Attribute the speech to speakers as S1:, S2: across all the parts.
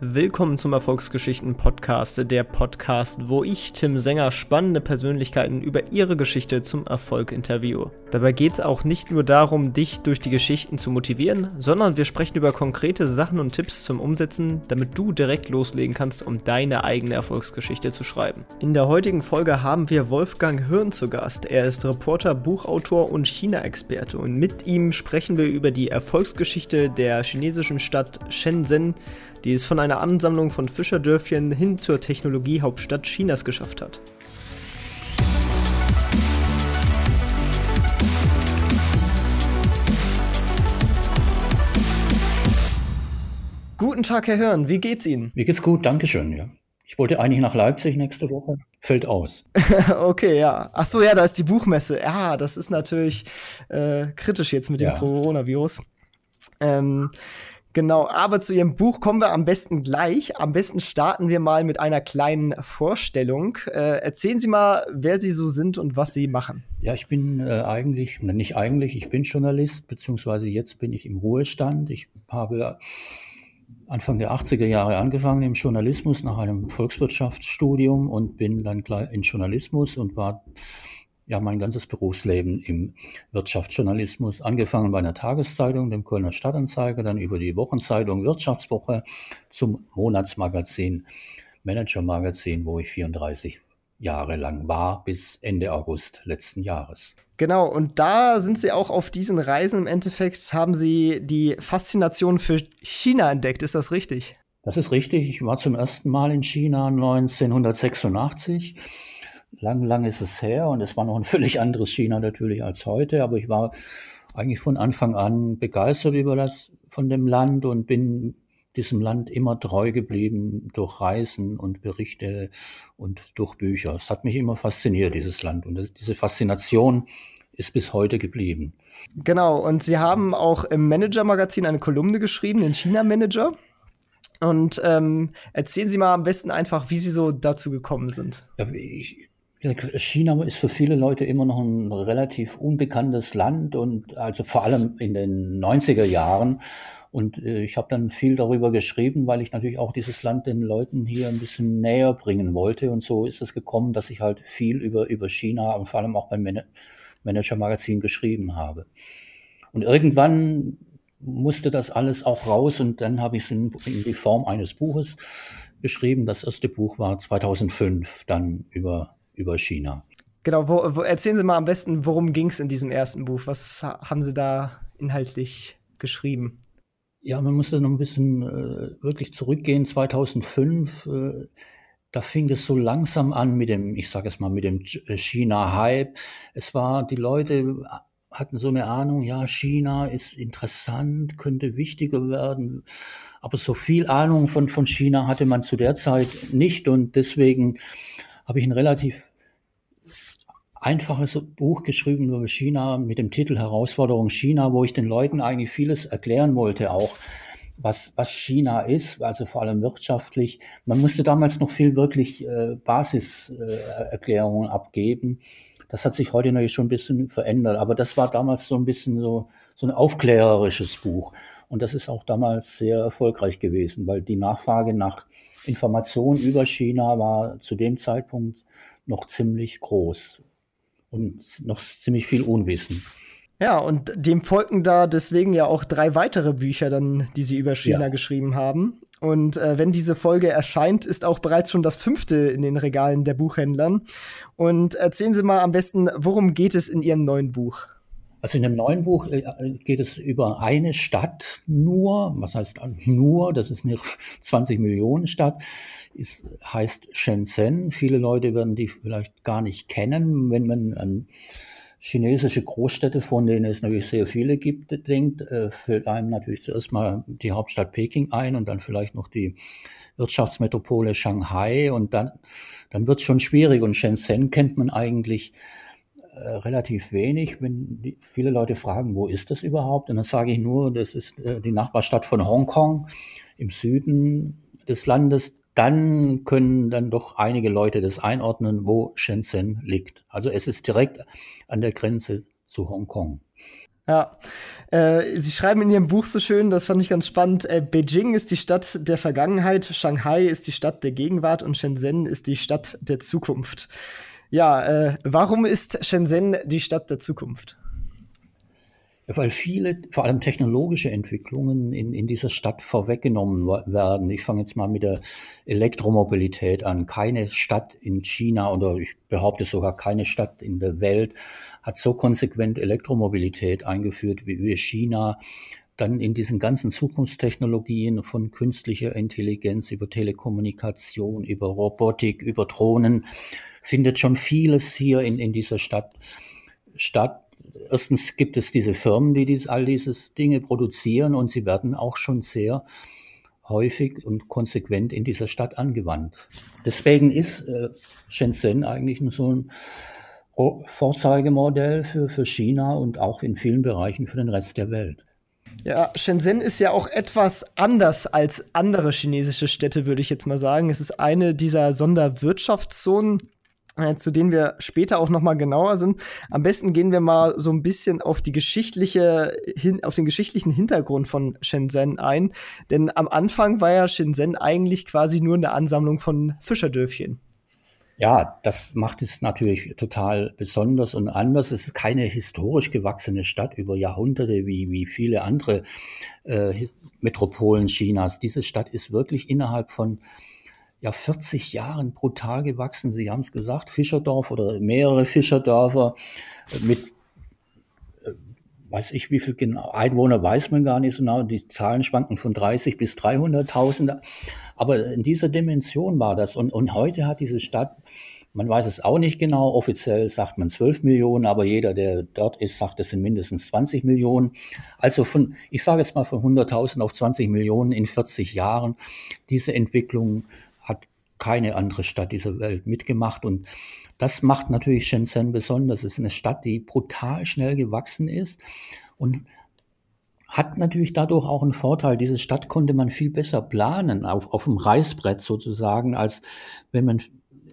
S1: Willkommen zum Erfolgsgeschichten Podcast, der Podcast, wo ich, Tim Sänger, spannende Persönlichkeiten über ihre Geschichte zum Erfolg interviewe. Dabei geht es auch nicht nur darum, dich durch die Geschichten zu motivieren, sondern wir sprechen über konkrete Sachen und Tipps zum Umsetzen, damit du direkt loslegen kannst, um deine eigene Erfolgsgeschichte zu schreiben. In der heutigen Folge haben wir Wolfgang Hirn zu Gast. Er ist Reporter, Buchautor und China-Experte und mit ihm sprechen wir über die Erfolgsgeschichte der chinesischen Stadt Shenzhen die es von einer Ansammlung von Fischerdörfchen hin zur Technologiehauptstadt Chinas geschafft hat. Guten Tag, Herr Hörn, wie geht's Ihnen?
S2: Mir geht's gut, Dankeschön, ja. Ich wollte eigentlich nach Leipzig nächste Woche. Fällt aus.
S1: okay, ja. Ach so, ja, da ist die Buchmesse. Ja, das ist natürlich äh, kritisch jetzt mit dem ja. Coronavirus. Ähm, Genau, aber zu Ihrem Buch kommen wir am besten gleich. Am besten starten wir mal mit einer kleinen Vorstellung. Äh, erzählen Sie mal, wer Sie so sind und was Sie machen.
S2: Ja, ich bin äh, eigentlich, nicht eigentlich, ich bin Journalist, beziehungsweise jetzt bin ich im Ruhestand. Ich habe Anfang der 80er Jahre angefangen im Journalismus nach einem Volkswirtschaftsstudium und bin dann gleich in Journalismus und war ja mein ganzes Berufsleben im Wirtschaftsjournalismus, angefangen bei einer Tageszeitung, dem Kölner Stadtanzeiger, dann über die Wochenzeitung Wirtschaftswoche zum Monatsmagazin, Managermagazin, wo ich 34 Jahre lang war, bis Ende August letzten Jahres.
S1: Genau, und da sind Sie auch auf diesen Reisen im Endeffekt, haben Sie die Faszination für China entdeckt, ist das richtig?
S2: Das ist richtig. Ich war zum ersten Mal in China 1986 lang, lang ist es her und es war noch ein völlig anderes China natürlich als heute, aber ich war eigentlich von Anfang an begeistert über das, von dem Land und bin diesem Land immer treu geblieben durch Reisen und Berichte und durch Bücher. Es hat mich immer fasziniert, dieses Land. Und das, diese Faszination ist bis heute geblieben.
S1: Genau, und Sie haben auch im Manager-Magazin eine Kolumne geschrieben, den China-Manager. Und ähm, erzählen Sie mal am besten einfach, wie Sie so dazu gekommen sind.
S2: Ja, ich, China ist für viele Leute immer noch ein relativ unbekanntes Land und also vor allem in den 90er Jahren. Und äh, ich habe dann viel darüber geschrieben, weil ich natürlich auch dieses Land den Leuten hier ein bisschen näher bringen wollte. Und so ist es gekommen, dass ich halt viel über, über China und vor allem auch beim Man Manager Magazin geschrieben habe. Und irgendwann musste das alles auch raus und dann habe ich es in, in die Form eines Buches geschrieben. Das erste Buch war 2005 dann über über China.
S1: Genau, wo, wo, erzählen Sie mal am besten, worum ging es in diesem ersten Buch? Was haben Sie da inhaltlich geschrieben?
S2: Ja, man muss da noch ein bisschen äh, wirklich zurückgehen. 2005, äh, da fing es so langsam an mit dem, ich sage es mal, mit dem China-Hype. Es war, die Leute hatten so eine Ahnung, ja, China ist interessant, könnte wichtiger werden. Aber so viel Ahnung von, von China hatte man zu der Zeit nicht und deswegen habe ich ein relativ einfaches Buch geschrieben über China mit dem Titel Herausforderung China, wo ich den Leuten eigentlich vieles erklären wollte, auch was, was China ist, also vor allem wirtschaftlich. Man musste damals noch viel wirklich äh, Basiserklärungen äh, abgeben. Das hat sich heute natürlich schon ein bisschen verändert, aber das war damals so ein bisschen so, so ein aufklärerisches Buch. Und das ist auch damals sehr erfolgreich gewesen, weil die Nachfrage nach Informationen über China war zu dem Zeitpunkt noch ziemlich groß und noch ziemlich viel Unwissen.
S1: Ja, und dem folgten da deswegen ja auch drei weitere Bücher dann, die sie über China ja. geschrieben haben. Und äh, wenn diese Folge erscheint, ist auch bereits schon das fünfte in den Regalen der Buchhändlern. Und erzählen Sie mal am besten, worum geht es in Ihrem neuen Buch?
S2: Also in dem neuen Buch äh, geht es über eine Stadt nur, was heißt nur, das ist eine 20 Millionen Stadt, ist, heißt Shenzhen. Viele Leute werden die vielleicht gar nicht kennen, wenn man an chinesische Großstädte, von denen es natürlich sehr viele gibt, denkt, äh, fällt einem natürlich zuerst mal die Hauptstadt Peking ein und dann vielleicht noch die Wirtschaftsmetropole Shanghai und dann, dann wird es schon schwierig. Und Shenzhen kennt man eigentlich äh, relativ wenig. Wenn die, viele Leute fragen, wo ist das überhaupt? Und dann sage ich nur, das ist äh, die Nachbarstadt von Hongkong im Süden des Landes. Dann können dann doch einige Leute das einordnen, wo Shenzhen liegt. Also es ist direkt an der Grenze zu Hongkong.
S1: Ja. Äh, Sie schreiben in Ihrem Buch so schön, das fand ich ganz spannend, äh, Beijing ist die Stadt der Vergangenheit, Shanghai ist die Stadt der Gegenwart und Shenzhen ist die Stadt der Zukunft. Ja, äh, warum ist Shenzhen die Stadt der Zukunft?
S2: Weil viele, vor allem technologische Entwicklungen in, in dieser Stadt vorweggenommen werden. Ich fange jetzt mal mit der Elektromobilität an. Keine Stadt in China oder ich behaupte sogar keine Stadt in der Welt hat so konsequent Elektromobilität eingeführt wie wir China. Dann in diesen ganzen Zukunftstechnologien von künstlicher Intelligenz über Telekommunikation, über Robotik, über Drohnen findet schon vieles hier in, in dieser Stadt statt erstens gibt es diese Firmen, die dies, all diese Dinge produzieren und sie werden auch schon sehr häufig und konsequent in dieser Stadt angewandt. Deswegen ist äh, Shenzhen eigentlich so ein Vorzeigemodell für, für China und auch in vielen Bereichen für den Rest der Welt.
S1: Ja, Shenzhen ist ja auch etwas anders als andere chinesische Städte, würde ich jetzt mal sagen. Es ist eine dieser Sonderwirtschaftszonen zu denen wir später auch noch mal genauer sind. Am besten gehen wir mal so ein bisschen auf die geschichtliche hin, auf den geschichtlichen Hintergrund von Shenzhen ein, denn am Anfang war ja Shenzhen eigentlich quasi nur eine Ansammlung von Fischerdörfchen.
S2: Ja, das macht es natürlich total besonders und anders. Es ist keine historisch gewachsene Stadt über Jahrhunderte wie, wie viele andere äh, Metropolen Chinas. Diese Stadt ist wirklich innerhalb von ja 40 Jahren brutal gewachsen. Sie haben es gesagt, Fischerdorf oder mehrere Fischerdörfer mit äh, weiß ich wie viel genau, Einwohner weiß man gar nicht so genau, die Zahlen schwanken von 30 bis 300.000, aber in dieser Dimension war das und, und heute hat diese Stadt, man weiß es auch nicht genau, offiziell sagt man 12 Millionen, aber jeder, der dort ist, sagt, es sind mindestens 20 Millionen. Also von, ich sage jetzt mal von 100.000 auf 20 Millionen in 40 Jahren, diese Entwicklung keine andere Stadt dieser Welt mitgemacht. Und das macht natürlich Shenzhen besonders. Es ist eine Stadt, die brutal schnell gewachsen ist und hat natürlich dadurch auch einen Vorteil. Diese Stadt konnte man viel besser planen, auf, auf dem Reißbrett sozusagen, als wenn man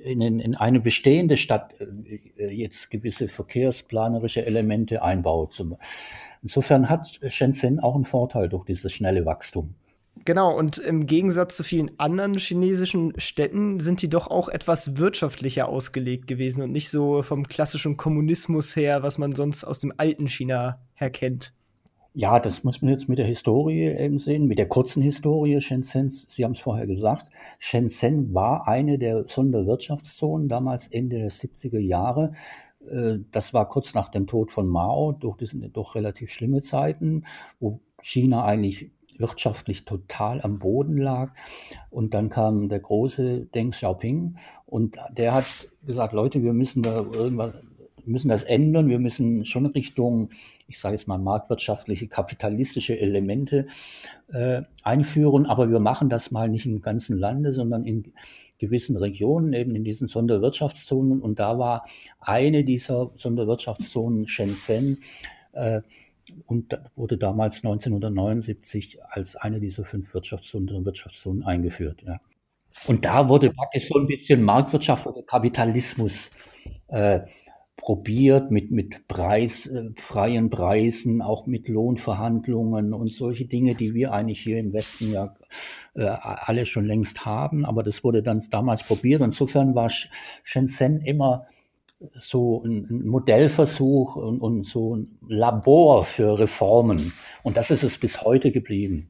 S2: in, in eine bestehende Stadt äh, jetzt gewisse verkehrsplanerische Elemente einbaut. Insofern hat Shenzhen auch einen Vorteil durch dieses schnelle Wachstum.
S1: Genau, und im Gegensatz zu vielen anderen chinesischen Städten sind die doch auch etwas wirtschaftlicher ausgelegt gewesen und nicht so vom klassischen Kommunismus her, was man sonst aus dem alten China her kennt.
S2: Ja, das muss man jetzt mit der Historie eben sehen, mit der kurzen Historie Shenzhens. Sie haben es vorher gesagt. Shenzhen war eine der Sonderwirtschaftszonen, damals Ende der 70er Jahre. Äh, das war kurz nach dem Tod von Mao, durch, durch relativ schlimme Zeiten, wo China eigentlich wirtschaftlich total am Boden lag. Und dann kam der große Deng Xiaoping und der hat gesagt, Leute, wir müssen da irgendwas, müssen das ändern. Wir müssen schon Richtung, ich sage jetzt mal, marktwirtschaftliche, kapitalistische Elemente äh, einführen. Aber wir machen das mal nicht im ganzen Lande, sondern in gewissen Regionen, eben in diesen Sonderwirtschaftszonen. Und da war eine dieser Sonderwirtschaftszonen Shenzhen. Äh, und wurde damals 1979 als eine dieser fünf Wirtschaftszonen, Wirtschaftszonen eingeführt. Ja. Und da wurde praktisch so ein bisschen Marktwirtschaft oder Kapitalismus äh, probiert mit, mit Preis, äh, freien Preisen, auch mit Lohnverhandlungen und solche Dinge, die wir eigentlich hier im Westen ja äh, alle schon längst haben. Aber das wurde dann damals probiert. Insofern war Shenzhen immer so ein Modellversuch und, und so ein Labor für Reformen. Und das ist es bis heute geblieben.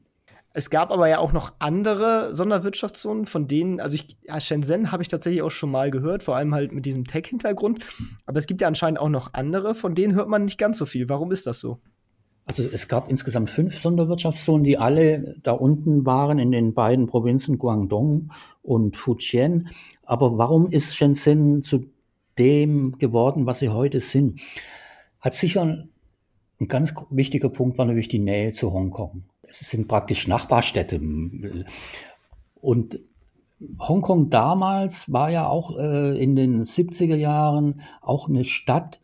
S1: Es gab aber ja auch noch andere Sonderwirtschaftszonen, von denen, also ich, ja, Shenzhen habe ich tatsächlich auch schon mal gehört, vor allem halt mit diesem Tech-Hintergrund. Aber es gibt ja anscheinend auch noch andere, von denen hört man nicht ganz so viel. Warum ist das so?
S2: Also es gab insgesamt fünf Sonderwirtschaftszonen, die alle da unten waren in den beiden Provinzen Guangdong und Fujian. Aber warum ist Shenzhen zu dem geworden, was sie heute sind. Hat sicher ein ganz wichtiger Punkt war natürlich die Nähe zu Hongkong. Es sind praktisch Nachbarstädte. Und Hongkong damals war ja auch äh, in den 70er Jahren auch eine Stadt,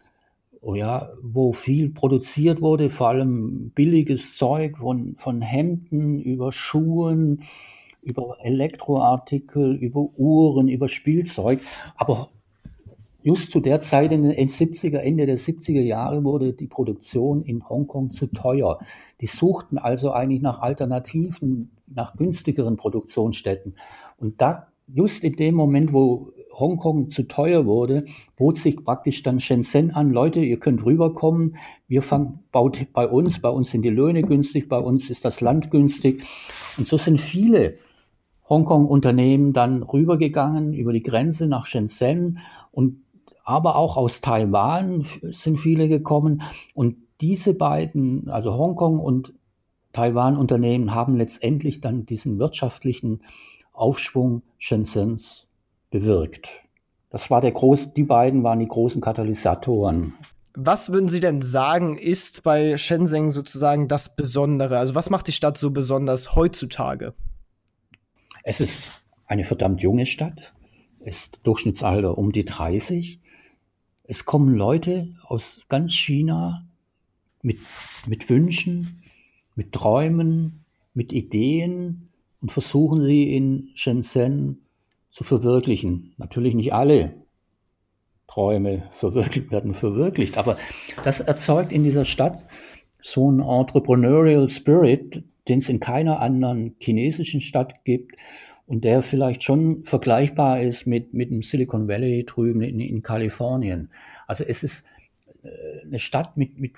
S2: oh ja, wo viel produziert wurde, vor allem billiges Zeug von, von Hemden über Schuhen, über Elektroartikel, über Uhren, über Spielzeug. Aber just zu der Zeit in den 70er, Ende der 70er Jahre wurde die Produktion in Hongkong zu teuer. Die suchten also eigentlich nach Alternativen, nach günstigeren Produktionsstätten. Und da, just in dem Moment, wo Hongkong zu teuer wurde, bot sich praktisch dann Shenzhen an, Leute, ihr könnt rüberkommen, wir fangen, baut bei uns, bei uns sind die Löhne günstig, bei uns ist das Land günstig. Und so sind viele Hongkong-Unternehmen dann rübergegangen über die Grenze nach Shenzhen und aber auch aus Taiwan sind viele gekommen. Und diese beiden, also Hongkong und Taiwan-Unternehmen, haben letztendlich dann diesen wirtschaftlichen Aufschwung Shenzhens bewirkt. Das war der groß, die beiden waren die großen Katalysatoren.
S1: Was würden Sie denn sagen, ist bei Shenzhen sozusagen das Besondere? Also was macht die Stadt so besonders heutzutage?
S2: Es ist eine verdammt junge Stadt, ist Durchschnittsalter um die 30 es kommen Leute aus ganz China mit, mit Wünschen, mit Träumen, mit Ideen und versuchen sie in Shenzhen zu verwirklichen. Natürlich nicht alle Träume verwirklicht, werden verwirklicht, aber das erzeugt in dieser Stadt so einen Entrepreneurial Spirit, den es in keiner anderen chinesischen Stadt gibt und der vielleicht schon vergleichbar ist mit, mit dem Silicon Valley drüben in, in Kalifornien. Also es ist äh, eine Stadt mit, mit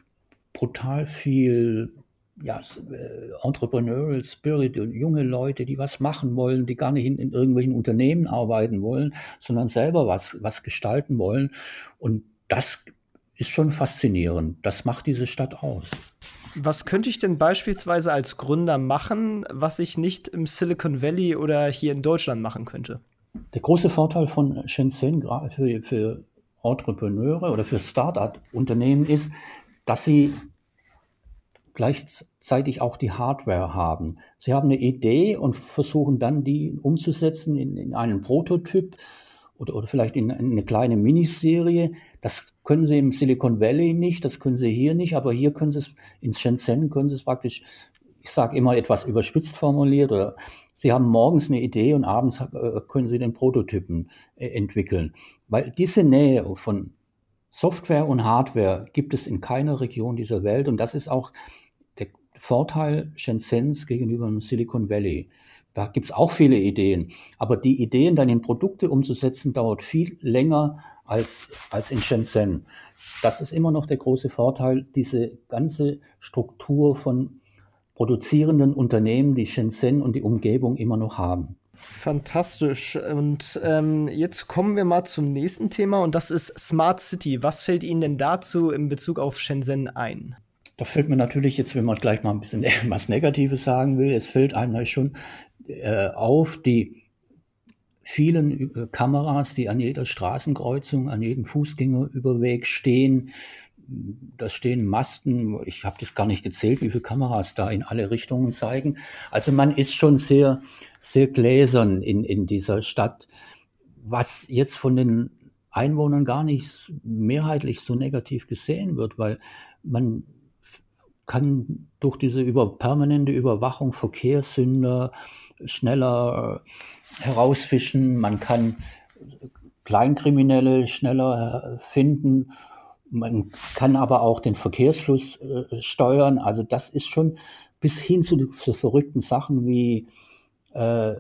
S2: brutal viel ja, äh, Entrepreneurial Spirit und junge Leute, die was machen wollen, die gar nicht in, in irgendwelchen Unternehmen arbeiten wollen, sondern selber was, was gestalten wollen. Und das ist schon faszinierend. Das macht diese Stadt aus.
S1: Was könnte ich denn beispielsweise als Gründer machen, was ich nicht im Silicon Valley oder hier in Deutschland machen könnte?
S2: Der große Vorteil von Shenzhen für, für Entrepreneure oder für Start-up-Unternehmen ist, dass sie gleichzeitig auch die Hardware haben. Sie haben eine Idee und versuchen dann, die umzusetzen in, in einen Prototyp oder, oder vielleicht in, in eine kleine Miniserie. Das können Sie im Silicon Valley nicht, das können Sie hier nicht, aber hier können Sie es, in Shenzhen können Sie es praktisch, ich sage immer etwas überspitzt formuliert, oder Sie haben morgens eine Idee und abends äh, können Sie den Prototypen äh, entwickeln. Weil diese Nähe von Software und Hardware gibt es in keiner Region dieser Welt und das ist auch der Vorteil Shenzhens gegenüber dem Silicon Valley. Da gibt es auch viele Ideen. Aber die Ideen dann in Produkte umzusetzen, dauert viel länger als, als in Shenzhen. Das ist immer noch der große Vorteil, diese ganze Struktur von produzierenden Unternehmen, die Shenzhen und die Umgebung immer noch haben.
S1: Fantastisch. Und ähm, jetzt kommen wir mal zum nächsten Thema und das ist Smart City. Was fällt Ihnen denn dazu in Bezug auf Shenzhen ein?
S2: Da fällt mir natürlich jetzt, wenn man gleich mal ein bisschen was Negatives sagen will, es fällt einem schon äh, auf die vielen äh, Kameras, die an jeder Straßenkreuzung, an jedem Fußgängerüberweg stehen. Da stehen Masten, ich habe das gar nicht gezählt, wie viele Kameras da in alle Richtungen zeigen. Also man ist schon sehr, sehr gläsern in, in dieser Stadt, was jetzt von den Einwohnern gar nicht mehrheitlich so negativ gesehen wird, weil man kann durch diese über, permanente Überwachung Verkehrssünder, schneller herausfischen, man kann Kleinkriminelle schneller äh, finden, man kann aber auch den Verkehrsfluss äh, steuern. Also das ist schon bis hin zu, zu verrückten Sachen wie äh,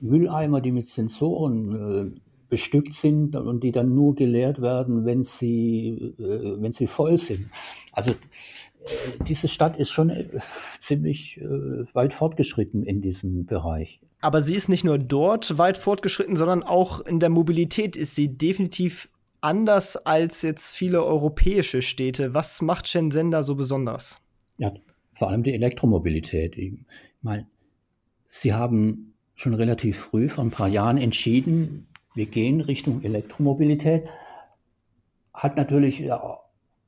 S2: Mülleimer, die mit Sensoren äh, bestückt sind und die dann nur geleert werden, wenn sie, äh, wenn sie voll sind. Also diese Stadt ist schon äh, ziemlich äh, weit fortgeschritten in diesem Bereich.
S1: Aber sie ist nicht nur dort weit fortgeschritten, sondern auch in der Mobilität ist sie definitiv anders als jetzt viele europäische Städte. Was macht Shenzhen da so besonders?
S2: Ja, vor allem die Elektromobilität. Ich meine, sie haben schon relativ früh, vor ein paar Jahren entschieden, wir gehen Richtung Elektromobilität. Hat natürlich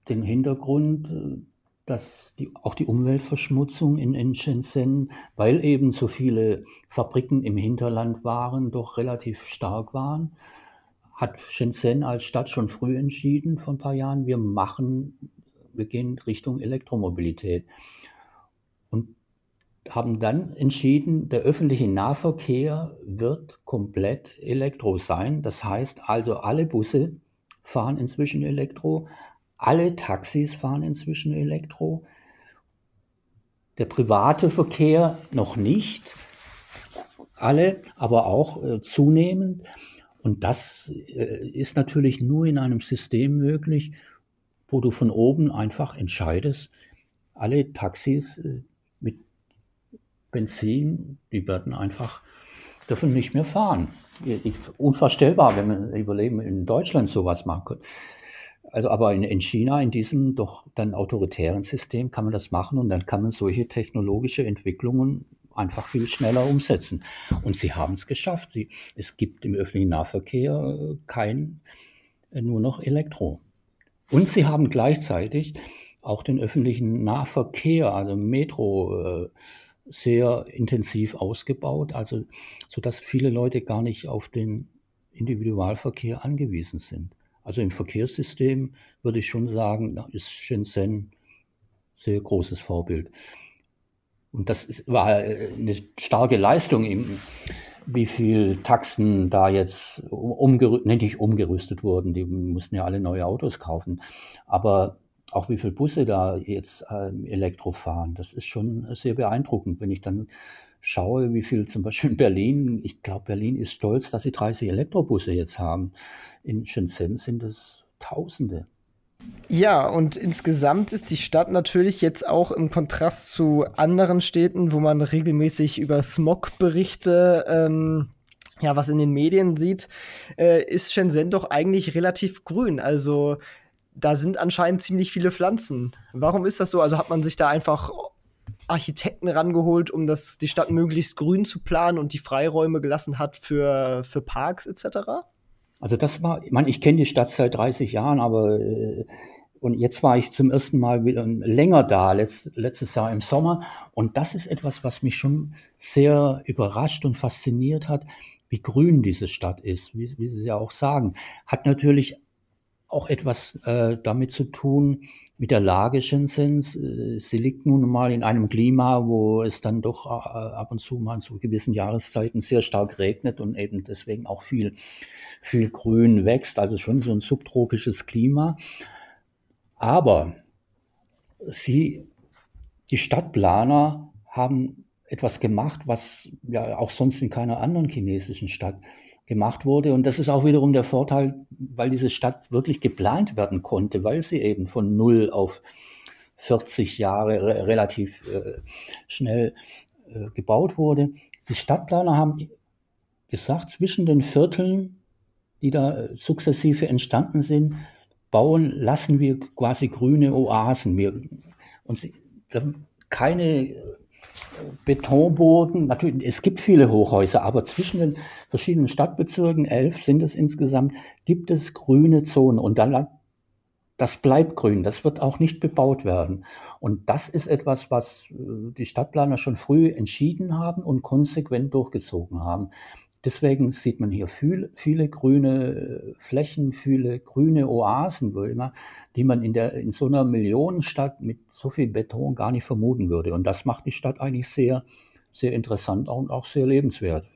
S2: den Hintergrund, äh, dass die, auch die Umweltverschmutzung in, in Shenzhen, weil eben so viele Fabriken im Hinterland waren, doch relativ stark waren, hat Shenzhen als Stadt schon früh entschieden, vor ein paar Jahren, wir machen, wir gehen Richtung Elektromobilität. Und haben dann entschieden, der öffentliche Nahverkehr wird komplett elektro sein. Das heißt also, alle Busse fahren inzwischen Elektro. Alle Taxis fahren inzwischen Elektro. Der private Verkehr noch nicht. Alle, aber auch äh, zunehmend. Und das äh, ist natürlich nur in einem System möglich, wo du von oben einfach entscheidest, alle Taxis äh, mit Benzin, die werden einfach, dürfen nicht mehr fahren. Ich, unvorstellbar, wenn man überleben in Deutschland sowas machen könnte. Also aber in, in China, in diesem doch dann autoritären System, kann man das machen und dann kann man solche technologische Entwicklungen einfach viel schneller umsetzen. Und sie haben es geschafft. Sie, es gibt im öffentlichen Nahverkehr äh, kein, äh, nur noch Elektro. Und sie haben gleichzeitig auch den öffentlichen Nahverkehr, also Metro, äh, sehr intensiv ausgebaut, also so dass viele Leute gar nicht auf den Individualverkehr angewiesen sind. Also im Verkehrssystem würde ich schon sagen, ist Shenzhen sehr großes Vorbild. Und das ist, war äh, eine starke Leistung, im, wie viel Taxen da jetzt umgerüstet, nicht umgerüstet wurden. Die mussten ja alle neue Autos kaufen. Aber auch wie viele Busse da jetzt äh, Elektro fahren, das ist schon sehr beeindruckend, wenn ich dann schaue, wie viel zum Beispiel in Berlin, ich glaube, Berlin ist stolz, dass sie 30 Elektrobusse jetzt haben. In Shenzhen sind es Tausende.
S1: Ja, und insgesamt ist die Stadt natürlich jetzt auch im Kontrast zu anderen Städten, wo man regelmäßig über Smog-Berichte, ähm, ja, was in den Medien sieht, äh, ist Shenzhen doch eigentlich relativ grün. Also da sind anscheinend ziemlich viele Pflanzen. Warum ist das so? Also hat man sich da einfach Architekten rangeholt, um das, die Stadt möglichst grün zu planen und die Freiräume gelassen hat für, für Parks etc.?
S2: Also das war, ich meine, ich kenne die Stadt seit 30 Jahren, aber äh, und jetzt war ich zum ersten Mal wieder länger da, letzt, letztes Jahr im Sommer. Und das ist etwas, was mich schon sehr überrascht und fasziniert hat, wie grün diese Stadt ist, wie, wie Sie ja auch sagen. Hat natürlich auch etwas äh, damit zu tun, mit der Lage Shenzhens. Äh, sie liegt nun mal in einem Klima, wo es dann doch äh, ab und zu mal zu gewissen Jahreszeiten sehr stark regnet und eben deswegen auch viel, viel Grün wächst. Also schon so ein subtropisches Klima. Aber sie, die Stadtplaner haben etwas gemacht, was ja auch sonst in keiner anderen chinesischen Stadt gemacht wurde. Und das ist auch wiederum der Vorteil, weil diese Stadt wirklich geplant werden konnte, weil sie eben von null auf 40 Jahre re relativ äh, schnell äh, gebaut wurde. Die Stadtplaner haben gesagt, zwischen den Vierteln, die da sukzessive entstanden sind, bauen, lassen wir quasi grüne Oasen. Wir, und sie, keine Betonboden. Natürlich, es gibt viele Hochhäuser, aber zwischen den verschiedenen Stadtbezirken, elf sind es insgesamt, gibt es grüne Zonen und dann das bleibt grün, das wird auch nicht bebaut werden. Und das ist etwas, was äh, die Stadtplaner schon früh entschieden haben und konsequent durchgezogen haben. Deswegen sieht man hier viel, viele grüne äh, Flächen, viele grüne Oasen, die man in, der, in so einer Millionenstadt mit so viel Beton gar nicht vermuten würde. Und das macht die Stadt eigentlich sehr, sehr interessant und auch sehr lebenswert.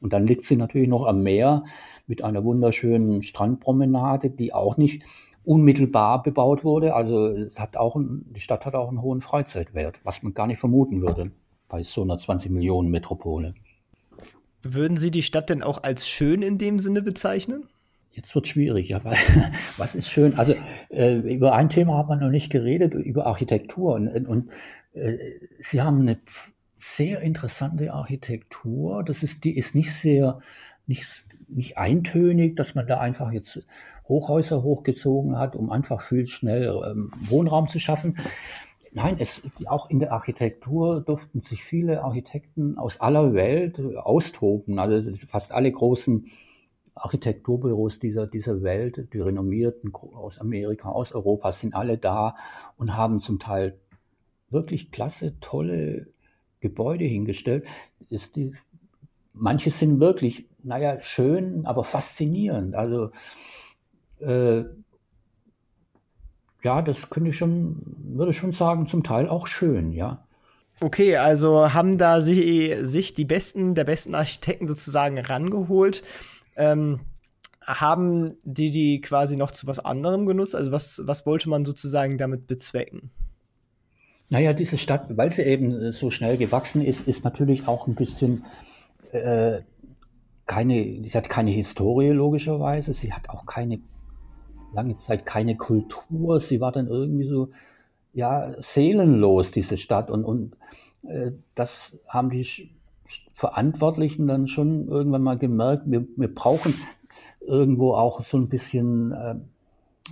S2: Und dann liegt sie natürlich noch am Meer mit einer wunderschönen Strandpromenade, die auch nicht unmittelbar bebaut wurde. Also es hat auch, die Stadt hat auch einen hohen Freizeitwert, was man gar nicht vermuten würde bei so einer 20 Millionen Metropole.
S1: Würden Sie die Stadt denn auch als schön in dem Sinne bezeichnen?
S2: Jetzt wird schwierig, ja, weil was ist schön? Also äh, über ein Thema hat man noch nicht geredet, über Architektur. Und, und äh, Sie haben eine sehr interessante Architektur. Das ist, die ist nicht sehr, nicht, nicht eintönig, dass man da einfach jetzt Hochhäuser hochgezogen hat, um einfach viel schnell ähm, Wohnraum zu schaffen. Nein, es, auch in der Architektur durften sich viele Architekten aus aller Welt austoben. Also fast alle großen Architekturbüros dieser, dieser Welt, die renommierten aus Amerika, aus Europa, sind alle da und haben zum Teil wirklich klasse, tolle Gebäude hingestellt. Ist die, manche sind wirklich, naja, schön, aber faszinierend. Also äh, ja, das könnte ich schon, würde ich schon sagen, zum Teil auch schön, ja.
S1: Okay, also haben da sie, sich die besten der besten Architekten sozusagen rangeholt. Ähm, haben die die quasi noch zu was anderem genutzt? Also was, was wollte man sozusagen damit bezwecken?
S2: Naja, diese Stadt, weil sie eben so schnell gewachsen ist, ist natürlich auch ein bisschen äh, keine, sie hat keine Historie logischerweise, sie hat auch keine lange Zeit keine Kultur, sie war dann irgendwie so ja seelenlos diese Stadt. Und und äh, das haben die Verantwortlichen dann schon irgendwann mal gemerkt, wir, wir brauchen irgendwo auch so ein bisschen äh,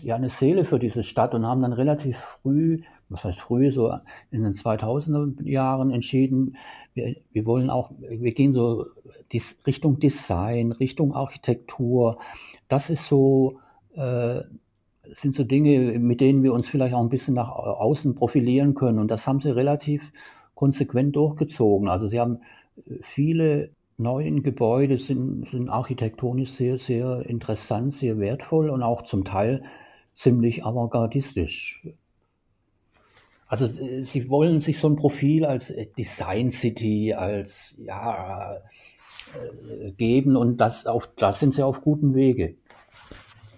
S2: ja eine Seele für diese Stadt und haben dann relativ früh was heißt früh, so in den 2000er Jahren entschieden, wir, wir wollen auch, wir gehen so dies, Richtung Design, Richtung Architektur. Das ist so, äh, sind so Dinge, mit denen wir uns vielleicht auch ein bisschen nach außen profilieren können. Und das haben sie relativ konsequent durchgezogen. Also sie haben viele neuen Gebäude sind, sind architektonisch sehr, sehr interessant, sehr wertvoll und auch zum Teil ziemlich avantgardistisch. Also äh, sie wollen sich so ein Profil als äh, Design City, als ja äh, geben und das auf das sind sie auf gutem Wege.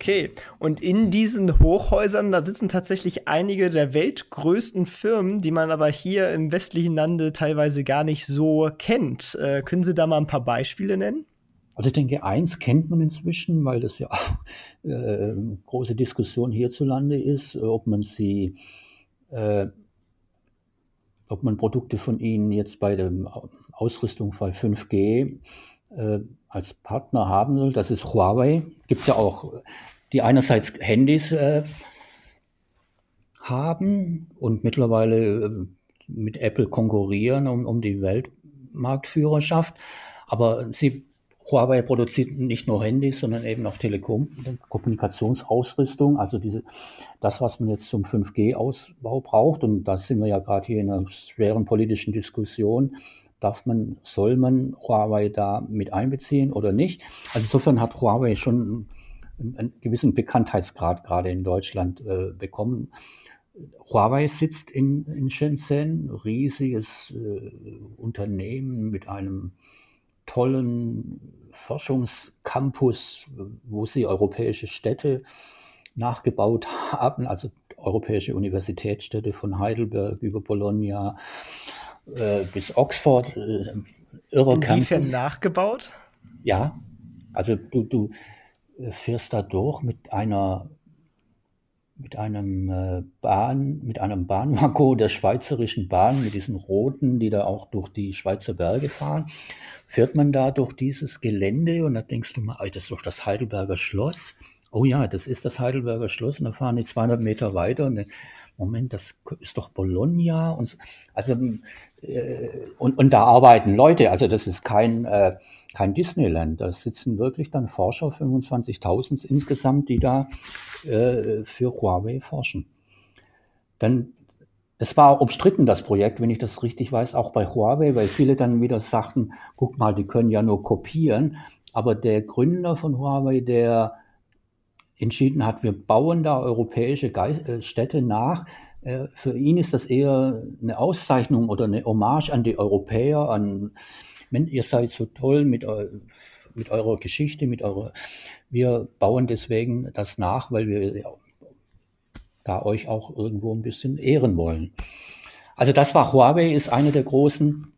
S1: Okay, und in diesen Hochhäusern, da sitzen tatsächlich einige der weltgrößten Firmen, die man aber hier im westlichen Lande teilweise gar nicht so kennt. Äh, können Sie da mal ein paar Beispiele nennen?
S2: Also ich denke, eins kennt man inzwischen, weil das ja auch äh, große Diskussion hierzulande ist, ob man sie äh, ob man Produkte von ihnen jetzt bei der Ausrüstung bei 5G äh, als Partner haben soll. Das ist Huawei. Gibt es ja auch, die einerseits Handys äh, haben und mittlerweile äh, mit Apple konkurrieren um, um die Weltmarktführerschaft. Aber sie Huawei produziert nicht nur Handys, sondern eben auch Telekom, Kommunikationsausrüstung, also diese, das, was man jetzt zum 5G-Ausbau braucht. Und da sind wir ja gerade hier in einer schweren politischen Diskussion. Darf man, soll man Huawei da mit einbeziehen oder nicht? Also insofern hat Huawei schon einen gewissen Bekanntheitsgrad gerade in Deutschland äh, bekommen. Huawei sitzt in, in Shenzhen, riesiges äh, Unternehmen mit einem tollen Forschungscampus, wo sie europäische Städte nachgebaut haben, also europäische Universitätsstädte von Heidelberg über Bologna äh, bis Oxford. Äh,
S1: irrer Inwiefern Campus. nachgebaut?
S2: Ja, also du, du fährst da durch mit einer mit einem äh, Bahn, mit einem Bahnwaggon der Schweizerischen Bahn, mit diesen roten, die da auch durch die Schweizer Berge fahren fährt man da durch dieses Gelände und da denkst du mal, das ist doch das Heidelberger Schloss. Oh ja, das ist das Heidelberger Schloss und dann fahren die 200 Meter weiter und dann, Moment, das ist doch Bologna und so. also äh, und, und da arbeiten Leute, also das ist kein äh, kein Disneyland, da sitzen wirklich dann Forscher, 25.000 insgesamt, die da äh, für Huawei forschen. Dann es war umstritten, das Projekt, wenn ich das richtig weiß, auch bei Huawei, weil viele dann wieder sagten, guck mal, die können ja nur kopieren. Aber der Gründer von Huawei, der entschieden hat, wir bauen da europäische äh, Städte nach, äh, für ihn ist das eher eine Auszeichnung oder eine Hommage an die Europäer, an, ihr seid so toll mit, mit eurer Geschichte, mit eurer, wir bauen deswegen das nach, weil wir da euch auch irgendwo ein bisschen ehren wollen. Also das war Huawei, ist eine der großen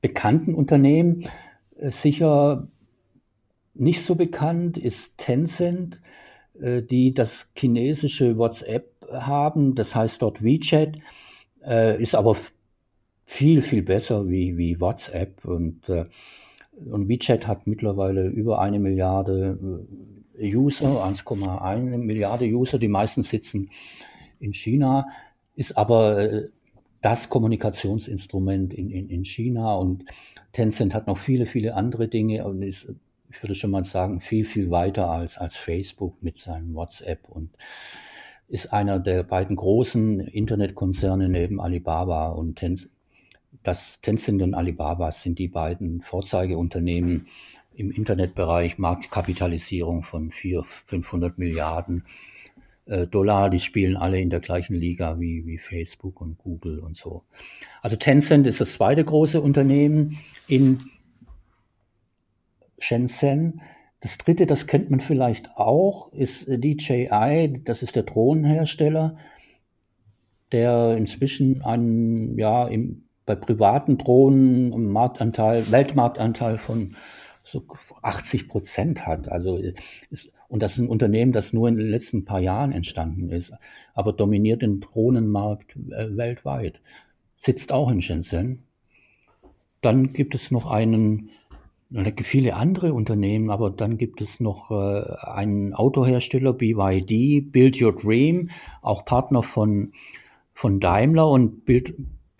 S2: bekannten Unternehmen. Äh, sicher nicht so bekannt ist Tencent, die das chinesische WhatsApp haben, das heißt dort WeChat, äh, ist aber viel, viel besser wie, wie WhatsApp und, und WeChat hat mittlerweile über eine Milliarde User, 1,1 Milliarde User, die meisten sitzen in China, ist aber äh, das Kommunikationsinstrument in, in, in China und Tencent hat noch viele, viele andere Dinge und ist, ich würde schon mal sagen, viel, viel weiter als, als Facebook mit seinem WhatsApp und ist einer der beiden großen Internetkonzerne neben Alibaba und Tencent. Das Tencent und Alibaba sind die beiden Vorzeigeunternehmen im Internetbereich Marktkapitalisierung von 400, 500 Milliarden äh, Dollar. Die spielen alle in der gleichen Liga wie, wie Facebook und Google und so. Also Tencent ist das zweite große Unternehmen in Shenzhen. Das dritte, das kennt man vielleicht auch, ist DJI, das ist der Drohnenhersteller, der inzwischen einen, ja, im, bei privaten Drohnen einen Marktanteil, Weltmarktanteil von so 80 Prozent hat. Also ist, und das ist ein Unternehmen, das nur in den letzten paar Jahren entstanden ist, aber dominiert den Drohnenmarkt äh, weltweit. Sitzt auch in Shenzhen. Dann gibt es noch einen, viele andere Unternehmen, aber dann gibt es noch äh, einen Autohersteller, BYD, Build Your Dream, auch Partner von, von Daimler und Build,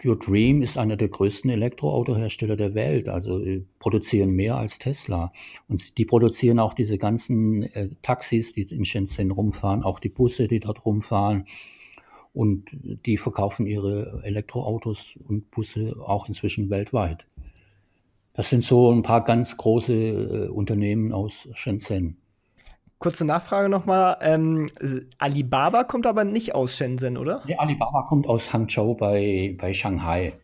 S2: Your Dream ist einer der größten Elektroautohersteller der Welt, also äh, produzieren mehr als Tesla. Und die produzieren auch diese ganzen äh, Taxis, die in Shenzhen rumfahren, auch die Busse, die dort rumfahren. Und die verkaufen ihre Elektroautos und Busse auch inzwischen weltweit. Das sind so ein paar ganz große äh, Unternehmen aus Shenzhen.
S1: Kurze Nachfrage nochmal. Ähm, Alibaba kommt aber nicht aus Shenzhen, oder?
S2: Nee, Alibaba kommt aus Hangzhou bei, bei Shanghai.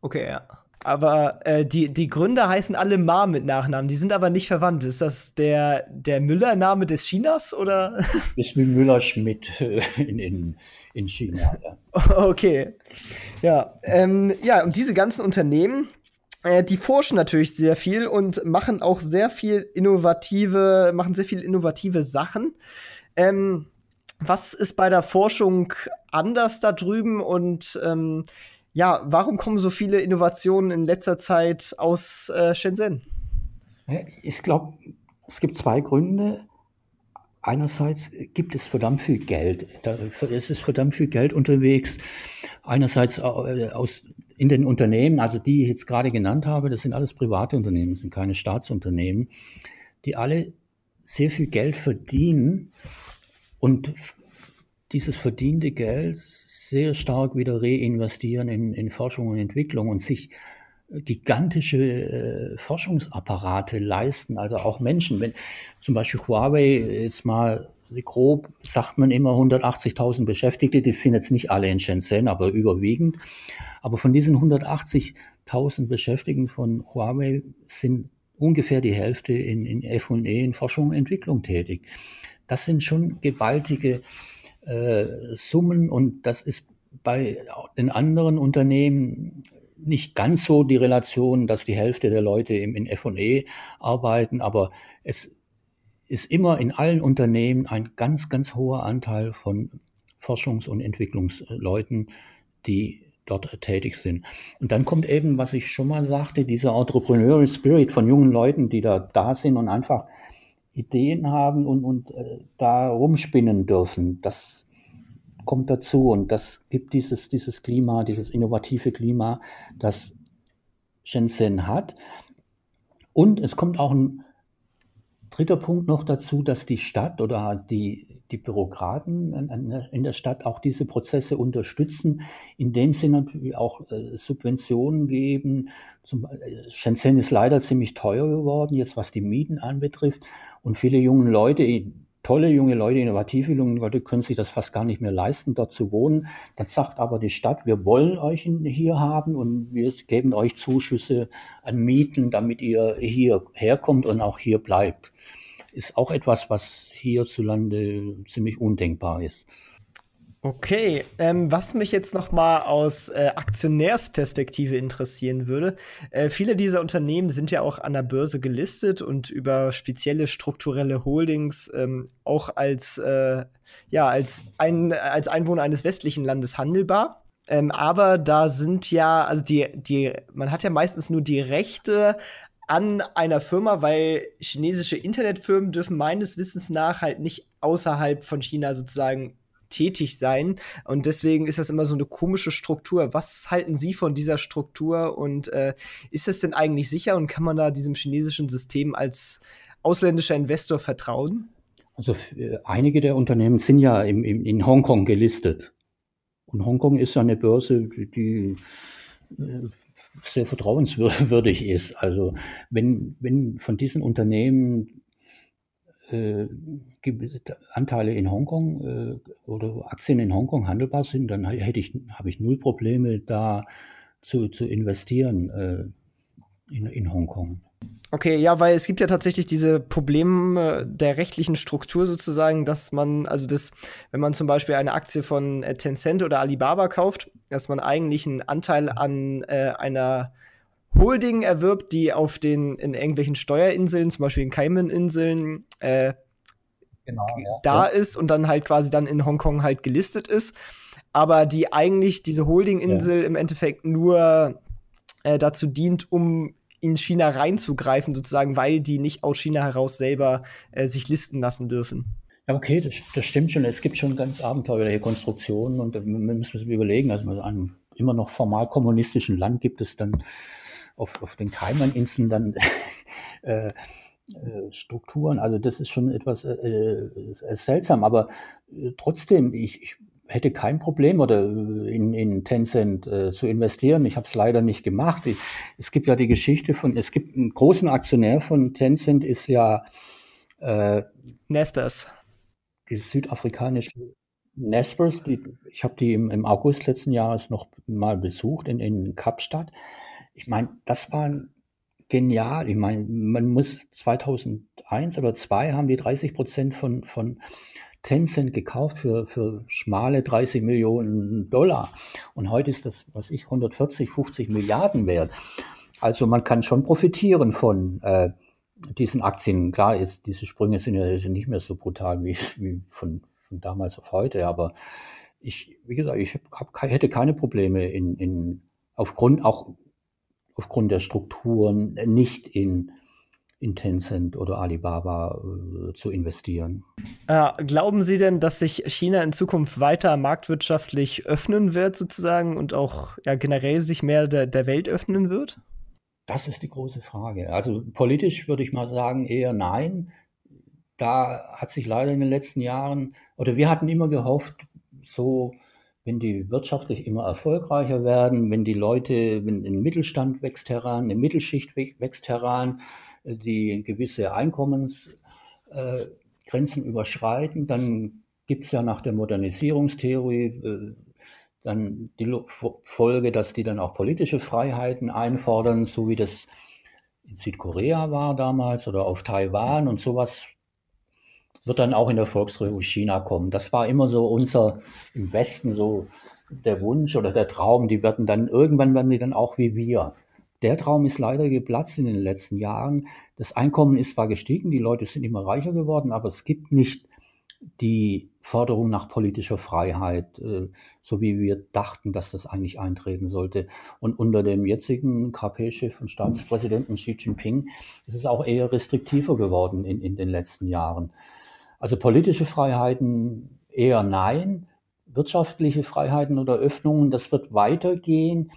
S1: Okay, ja. Aber äh, die, die Gründer heißen alle Ma mit Nachnamen, die sind aber nicht verwandt. Ist das der, der Müller-Name des Chinas oder?
S2: Ist wie Müller-Schmidt äh, in, in, in China. Ja.
S1: Okay. Ja, ähm, ja, und diese ganzen Unternehmen, die forschen natürlich sehr viel und machen auch sehr viel innovative, machen sehr viel innovative Sachen. Ähm, was ist bei der Forschung anders da drüben und ähm, ja, warum kommen so viele Innovationen in letzter Zeit aus äh, Shenzhen?
S2: Ich glaube, es gibt zwei Gründe. Einerseits gibt es verdammt viel Geld. Da, es ist verdammt viel Geld unterwegs. Einerseits äh, aus in den Unternehmen, also die ich jetzt gerade genannt habe, das sind alles private Unternehmen, sind keine Staatsunternehmen, die alle sehr viel Geld verdienen und dieses verdiente Geld sehr stark wieder reinvestieren in, in Forschung und Entwicklung und sich gigantische äh, Forschungsapparate leisten, also auch Menschen. Wenn zum Beispiel Huawei jetzt mal grob sagt man immer 180.000 Beschäftigte, die sind jetzt nicht alle in Shenzhen, aber überwiegend. Aber von diesen 180.000 Beschäftigten von Huawei sind ungefähr die Hälfte in, in F&E, in Forschung und Entwicklung tätig. Das sind schon gewaltige äh, Summen und das ist bei den anderen Unternehmen nicht ganz so die Relation, dass die Hälfte der Leute im, in F&E arbeiten, aber es ist immer in allen Unternehmen ein ganz, ganz hoher Anteil von Forschungs- und Entwicklungsleuten, die dort tätig sind. Und dann kommt eben, was ich schon mal sagte, dieser Entrepreneurial Spirit von jungen Leuten, die da da sind und einfach Ideen haben und, und äh, da rumspinnen dürfen. Das kommt dazu und das gibt dieses, dieses Klima, dieses innovative Klima, das Shenzhen hat. Und es kommt auch ein dritter Punkt noch dazu, dass die Stadt oder die, die Bürokraten in der Stadt auch diese Prozesse unterstützen, in dem Sinne auch äh, Subventionen geben. Zum, äh, Shenzhen ist leider ziemlich teuer geworden, jetzt was die Mieten anbetrifft. Und viele junge Leute, tolle junge Leute, innovative junge Leute können sich das fast gar nicht mehr leisten, dort zu wohnen. Dann sagt aber die Stadt, wir wollen euch hier haben und wir geben euch Zuschüsse an Mieten, damit ihr hier herkommt und auch hier bleibt ist auch etwas, was hierzulande ziemlich undenkbar ist.
S1: Okay, ähm, was mich jetzt noch mal aus äh, Aktionärsperspektive interessieren würde, äh, viele dieser Unternehmen sind ja auch an der Börse gelistet und über spezielle strukturelle Holdings ähm, auch als äh, ja als ein als Einwohner eines westlichen Landes handelbar. Ähm, aber da sind ja, also die, die, man hat ja meistens nur die Rechte an einer Firma, weil chinesische Internetfirmen dürfen meines Wissens nach halt nicht außerhalb von China sozusagen tätig sein. Und deswegen ist das immer so eine komische Struktur. Was halten Sie von dieser Struktur und äh, ist das denn eigentlich sicher und kann man da diesem chinesischen System als ausländischer Investor vertrauen?
S2: Also äh, einige der Unternehmen sind ja im, im, in Hongkong gelistet. Und Hongkong ist ja eine Börse, die äh, sehr vertrauenswürdig ist. Also wenn, wenn von diesen Unternehmen äh, Anteile in Hongkong äh, oder Aktien in Hongkong handelbar sind, dann hätte ich, habe ich null Probleme, da zu, zu investieren äh, in, in Hongkong.
S1: Okay, ja, weil es gibt ja tatsächlich diese Probleme der rechtlichen Struktur sozusagen, dass man, also das, wenn man zum Beispiel eine Aktie von äh, Tencent oder Alibaba kauft, dass man eigentlich einen Anteil an äh, einer Holding erwirbt, die auf den in irgendwelchen Steuerinseln, zum Beispiel in Cayman-Inseln, äh, genau, ja. da ist und dann halt quasi dann in Hongkong halt gelistet ist, aber die eigentlich diese Holding-Insel ja. im Endeffekt nur äh, dazu dient, um in China reinzugreifen, sozusagen, weil die nicht aus China heraus selber äh, sich listen lassen dürfen.
S2: Ja, okay, das, das, stimmt schon. Es gibt schon ganz abenteuerliche Konstruktionen und wir müssen uns überlegen, also in einem immer noch formal kommunistischen Land gibt es dann auf, auf den Kaimaninseln dann äh, äh, Strukturen. Also das ist schon etwas äh, äh seltsam, aber äh, trotzdem, ich, ich hätte kein Problem oder äh, in, in Tencent äh, zu investieren. Ich habe es leider nicht gemacht. Ich, es gibt ja die Geschichte von, es gibt einen großen Aktionär von Tencent, ist ja
S1: äh, Nespers.
S2: Die südafrikanische Nespers, die, ich habe die im, im, August letzten Jahres noch mal besucht in, in Kapstadt. Ich meine, das war genial. Ich meine, man muss 2001 oder 2002 haben die 30 Prozent von, von Tencent gekauft für, für schmale 30 Millionen Dollar. Und heute ist das, was ich, 140, 50 Milliarden wert. Also man kann schon profitieren von äh, diesen Aktien. Klar ist, diese Sprünge sind ja nicht mehr so brutal wie, wie von, von damals auf heute, aber ich, wie gesagt, ich hab, hab, hätte keine Probleme in, in aufgrund auch aufgrund der Strukturen nicht in in Tencent oder Alibaba äh, zu investieren.
S1: Äh, glauben Sie denn, dass sich China in Zukunft weiter marktwirtschaftlich öffnen wird, sozusagen, und auch ja, generell sich mehr der, der Welt öffnen wird?
S2: Das ist die große Frage. Also politisch würde ich mal sagen, eher nein. Da hat sich leider in den letzten Jahren, oder wir hatten immer gehofft, so wenn die wirtschaftlich immer erfolgreicher werden, wenn die Leute, wenn ein Mittelstand wächst heran, eine Mittelschicht wächst heran, die gewisse Einkommensgrenzen äh, überschreiten, dann gibt es ja nach der Modernisierungstheorie äh, dann die Folge, dass die dann auch politische Freiheiten einfordern, so wie das in Südkorea war damals oder auf Taiwan und sowas wird dann auch in der Volksrepublik China kommen. Das war immer so unser im Westen so der Wunsch oder der Traum. Die werden dann irgendwann werden die dann auch wie wir. Der Traum ist leider geplatzt in den letzten Jahren. Das Einkommen ist zwar gestiegen, die Leute sind immer reicher geworden, aber es gibt nicht die Forderung nach politischer Freiheit, äh, so wie wir dachten, dass das eigentlich eintreten sollte. Und unter dem jetzigen KP-Chef und Staatspräsidenten Xi Jinping ist es auch eher restriktiver geworden in, in den letzten Jahren. Also politische Freiheiten eher nein, wirtschaftliche Freiheiten oder Öffnungen, das wird weitergehen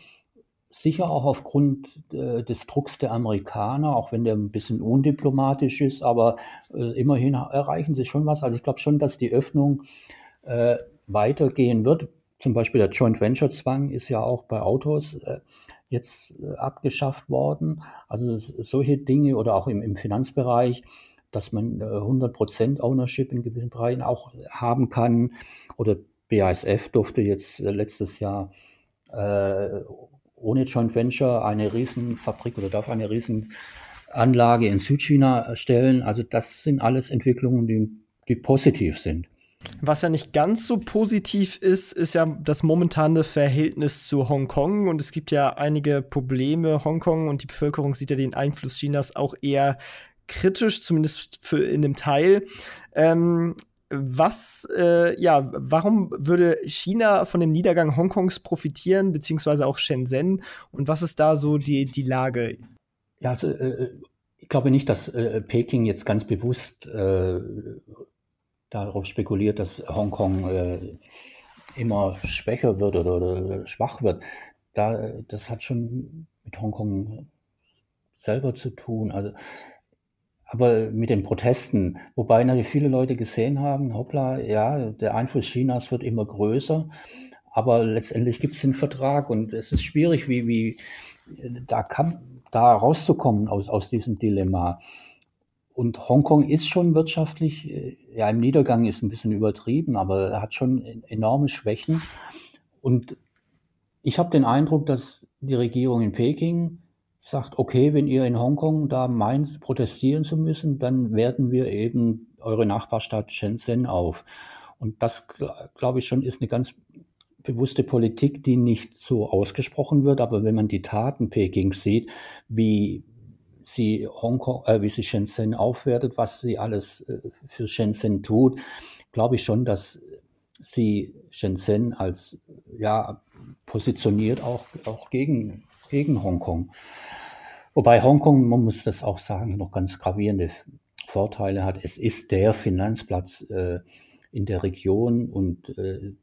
S2: sicher auch aufgrund äh, des Drucks der Amerikaner, auch wenn der ein bisschen undiplomatisch ist, aber äh, immerhin erreichen sie schon was. Also ich glaube schon, dass die Öffnung äh, weitergehen wird. Zum Beispiel der Joint Venture Zwang ist ja auch bei Autos äh, jetzt äh, abgeschafft worden. Also solche Dinge oder auch im, im Finanzbereich, dass man 100% äh, Ownership in gewissen Bereichen auch haben kann. Oder BASF durfte jetzt letztes Jahr ohne Joint Venture eine Riesenfabrik oder darf eine Riesenanlage in Südchina stellen. Also das sind alles Entwicklungen, die, die positiv sind.
S1: Was ja nicht ganz so positiv ist, ist ja das momentane Verhältnis zu Hongkong. Und es gibt ja einige Probleme. Hongkong und die Bevölkerung sieht ja den Einfluss Chinas auch eher kritisch, zumindest für in dem Teil. Ähm, was, äh, ja, warum würde China von dem Niedergang Hongkongs profitieren, beziehungsweise auch Shenzhen? Und was ist da so die, die Lage?
S2: Ja, also, äh, ich glaube nicht, dass äh, Peking jetzt ganz bewusst äh, darauf spekuliert, dass Hongkong äh, immer schwächer wird oder, oder, schwach wird. Da, das hat schon mit Hongkong selber zu tun. Also aber mit den Protesten, wobei natürlich viele Leute gesehen haben, hoppla, ja, der Einfluss Chinas wird immer größer, aber letztendlich gibt es den Vertrag und es ist schwierig, wie, wie da, kann, da rauszukommen aus, aus diesem Dilemma. Und Hongkong ist schon wirtschaftlich, äh, ja, im Niedergang ist ein bisschen übertrieben, aber er hat schon enorme Schwächen. Und ich habe den Eindruck, dass die Regierung in Peking sagt, okay, wenn ihr in Hongkong da meint, protestieren zu müssen, dann werten wir eben eure Nachbarstadt Shenzhen auf. Und das, glaube ich, schon ist eine ganz bewusste Politik, die nicht so ausgesprochen wird. Aber wenn man die Taten Pekings sieht, wie sie Hongkong, äh, wie sie Shenzhen aufwertet, was sie alles äh, für Shenzhen tut, glaube ich schon, dass sie Shenzhen als ja positioniert auch, auch gegen, gegen Hongkong. Wobei Hongkong, man muss das auch sagen, noch ganz gravierende Vorteile hat. Es ist der Finanzplatz äh, in der Region und äh,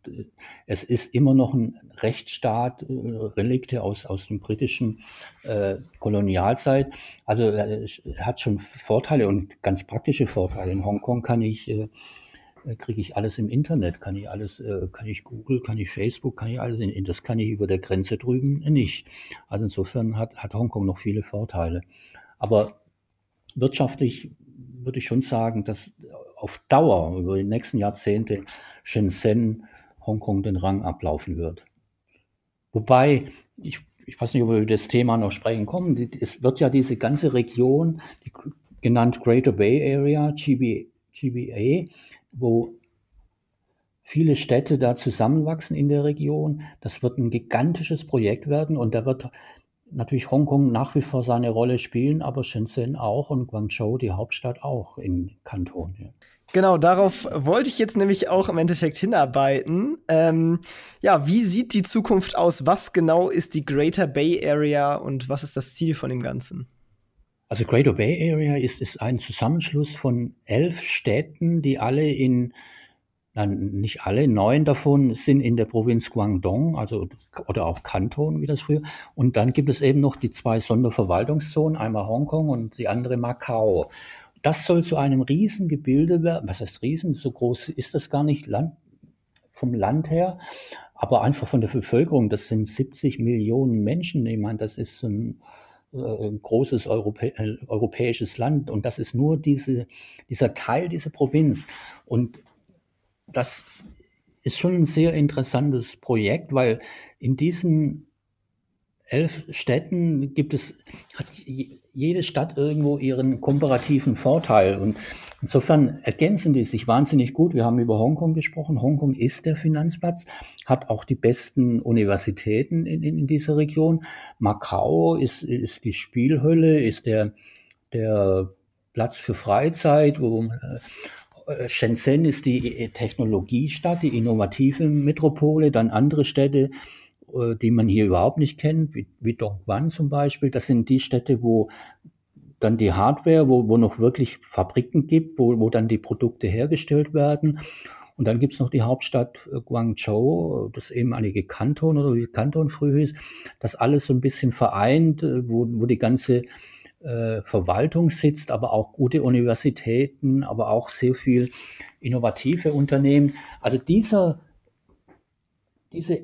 S2: es ist immer noch ein Rechtsstaat, äh, Relikte aus, aus dem britischen äh, Kolonialzeit. Also äh, hat schon Vorteile und ganz praktische Vorteile. In Hongkong kann ich äh, kriege ich alles im Internet, kann ich alles, äh, kann ich Google, kann ich Facebook, kann ich alles, in, das kann ich über der Grenze drüben nicht. Also insofern hat, hat Hongkong noch viele Vorteile. Aber wirtschaftlich würde ich schon sagen, dass auf Dauer über die nächsten Jahrzehnte Shenzhen Hongkong den Rang ablaufen wird. Wobei, ich, ich weiß nicht, ob wir über das Thema noch sprechen kommen, es wird ja diese ganze Region, die, genannt Greater Bay Area, GBA, GBA wo viele Städte da zusammenwachsen in der Region. Das wird ein gigantisches Projekt werden und da wird natürlich Hongkong nach wie vor seine Rolle spielen, aber Shenzhen auch und Guangzhou, die Hauptstadt, auch in Kanton. Ja.
S1: Genau, darauf wollte ich jetzt nämlich auch im Endeffekt hinarbeiten. Ähm, ja, wie sieht die Zukunft aus? Was genau ist die Greater Bay Area und was ist das Ziel von dem Ganzen?
S2: Also Greater Bay Area ist, ist ein Zusammenschluss von elf Städten, die alle in, nein, nicht alle, neun davon sind in der Provinz Guangdong, also oder auch Kanton, wie das früher. Und dann gibt es eben noch die zwei Sonderverwaltungszonen, einmal Hongkong und die andere Macau. Das soll zu einem Riesengebilde werden. Was heißt Riesen? So groß ist das gar nicht Land, vom Land her, aber einfach von der Bevölkerung. Das sind 70 Millionen Menschen. Ich meine, das ist ein äh, großes Europä äh, europäisches Land und das ist nur diese, dieser Teil dieser Provinz. Und das ist schon ein sehr interessantes Projekt, weil in diesen elf Städten gibt es, hat jede Stadt irgendwo ihren komparativen Vorteil. Und insofern ergänzen die sich wahnsinnig gut. Wir haben über Hongkong gesprochen. Hongkong ist der Finanzplatz, hat auch die besten Universitäten in, in, in dieser Region. Macau ist, ist die Spielhölle, ist der, der Platz für Freizeit, wo äh, Shenzhen ist die Technologiestadt, die innovative Metropole, dann andere Städte äh, die man hier überhaupt nicht kennt, wie, wie Dongguan zum Beispiel. Das sind die Städte, wo dann die Hardware, wo, wo noch wirklich Fabriken gibt, wo, wo dann die Produkte hergestellt werden. Und dann gibt's noch die Hauptstadt äh, Guangzhou, das ehemalige Kanton oder wie Kanton früher hieß, das alles so ein bisschen vereint, äh, wo, wo die ganze äh, Verwaltung sitzt, aber auch gute Universitäten, aber auch sehr viel innovative Unternehmen. Also dieser, diese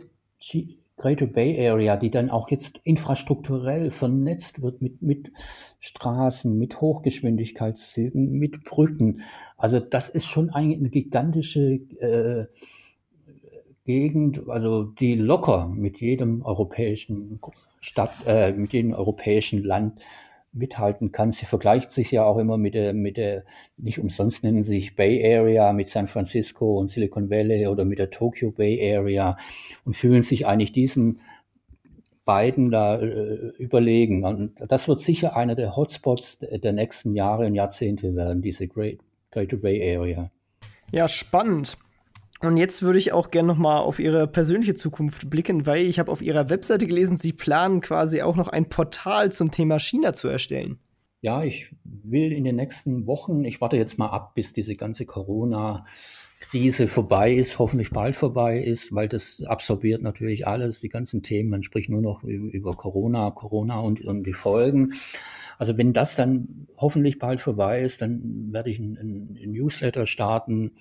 S2: Greater Bay Area, die dann auch jetzt infrastrukturell vernetzt wird mit, mit Straßen, mit Hochgeschwindigkeitszügen, mit Brücken. Also das ist schon eine gigantische äh, Gegend, also die locker mit jedem europäischen Stadt, äh, mit jedem europäischen Land mithalten kann. Sie vergleicht sich ja auch immer mit der, mit der, nicht umsonst nennen sie sich Bay Area mit San Francisco und Silicon Valley oder mit der Tokyo Bay Area und fühlen sich eigentlich diesen beiden da äh, überlegen. Und das wird sicher einer der Hotspots der nächsten Jahre und Jahrzehnte werden, diese Great, Greater Bay Area.
S1: Ja, spannend. Und jetzt würde ich auch gerne noch mal auf Ihre persönliche Zukunft blicken, weil ich habe auf Ihrer Webseite gelesen, Sie planen quasi auch noch ein Portal zum Thema China zu erstellen.
S2: Ja, ich will in den nächsten Wochen, ich warte jetzt mal ab, bis diese ganze Corona-Krise vorbei ist, hoffentlich bald vorbei ist, weil das absorbiert natürlich alles, die ganzen Themen. Man spricht nur noch über Corona, Corona und, und die Folgen. Also wenn das dann hoffentlich bald vorbei ist, dann werde ich ein, ein Newsletter starten,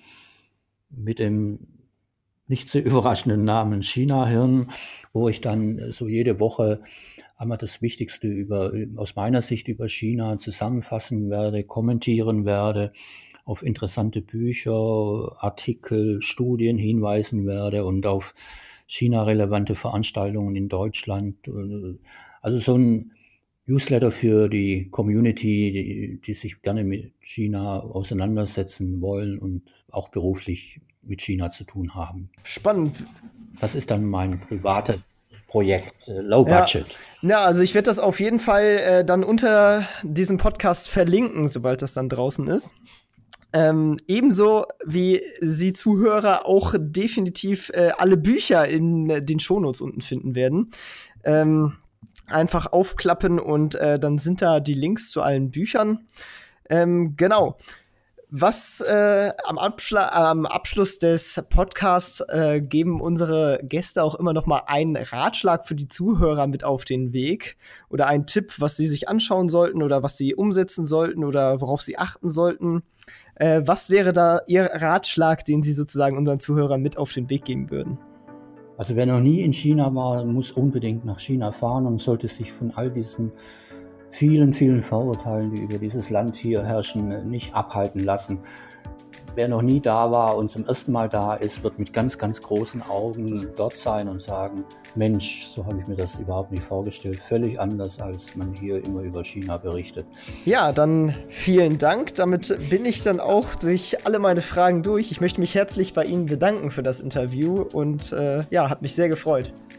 S2: mit dem nicht zu überraschenden Namen China-Hirn, wo ich dann so jede Woche einmal das Wichtigste über, aus meiner Sicht über China zusammenfassen werde, kommentieren werde, auf interessante Bücher, Artikel, Studien hinweisen werde und auf China-relevante Veranstaltungen in Deutschland. Also so ein Newsletter für die Community, die, die sich gerne mit China auseinandersetzen wollen und auch beruflich mit China zu tun haben.
S1: Spannend.
S2: Das ist dann mein privates Projekt, äh, Low Budget.
S1: Ja, ja also ich werde das auf jeden Fall äh, dann unter diesem Podcast verlinken, sobald das dann draußen ist. Ähm, ebenso wie Sie Zuhörer auch definitiv äh, alle Bücher in äh, den Shownotes unten finden werden. Ähm, einfach aufklappen und äh, dann sind da die Links zu allen Büchern. Ähm, genau. Was äh, am, am, Abschluss des Podcasts äh, geben unsere Gäste auch immer noch mal einen Ratschlag für die Zuhörer mit auf den Weg oder einen Tipp, was sie sich anschauen sollten oder was sie umsetzen sollten oder worauf sie achten sollten. Äh, was wäre da Ihr Ratschlag, den Sie sozusagen unseren Zuhörern mit auf den Weg geben würden?
S2: Also wer noch nie in China war, muss unbedingt nach China fahren und sollte sich von all diesen vielen, vielen Vorurteilen, die über dieses Land hier herrschen, nicht abhalten lassen. Wer noch nie da war und zum ersten Mal da ist, wird mit ganz, ganz großen Augen dort sein und sagen, Mensch, so habe ich mir das überhaupt nicht vorgestellt. Völlig anders, als man hier immer über China berichtet.
S1: Ja, dann vielen Dank. Damit bin ich dann auch durch alle meine Fragen durch. Ich möchte mich herzlich bei Ihnen bedanken für das Interview und äh, ja, hat mich sehr gefreut.